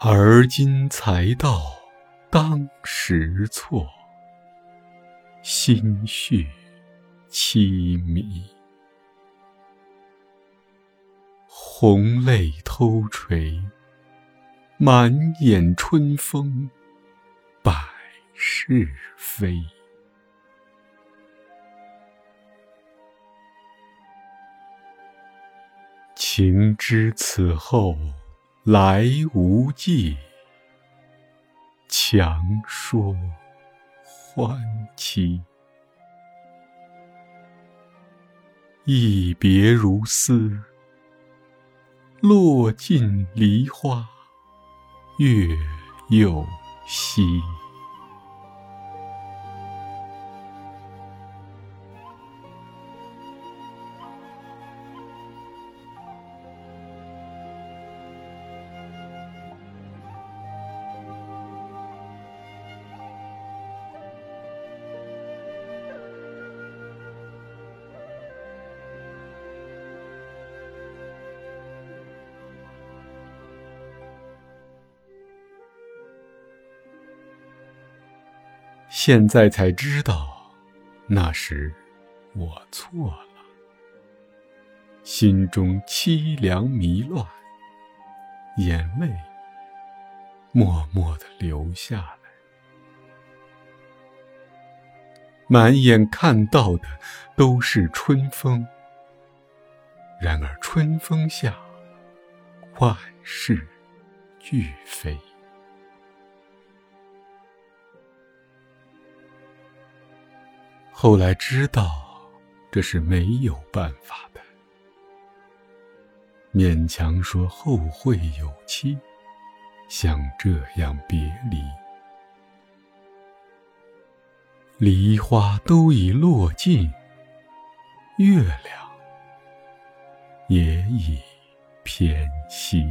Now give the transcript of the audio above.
而今才道当时错，心绪凄迷。红泪偷垂，满眼春风百事非。情知此后来无迹，强说欢期。一别如斯，落尽梨花月又西。现在才知道，那时我错了，心中凄凉迷乱，眼泪默默的流下来，满眼看到的都是春风，然而春风下，万事俱非。后来知道，这是没有办法的，勉强说后会有期，想这样别离。梨花都已落尽，月亮也已偏西。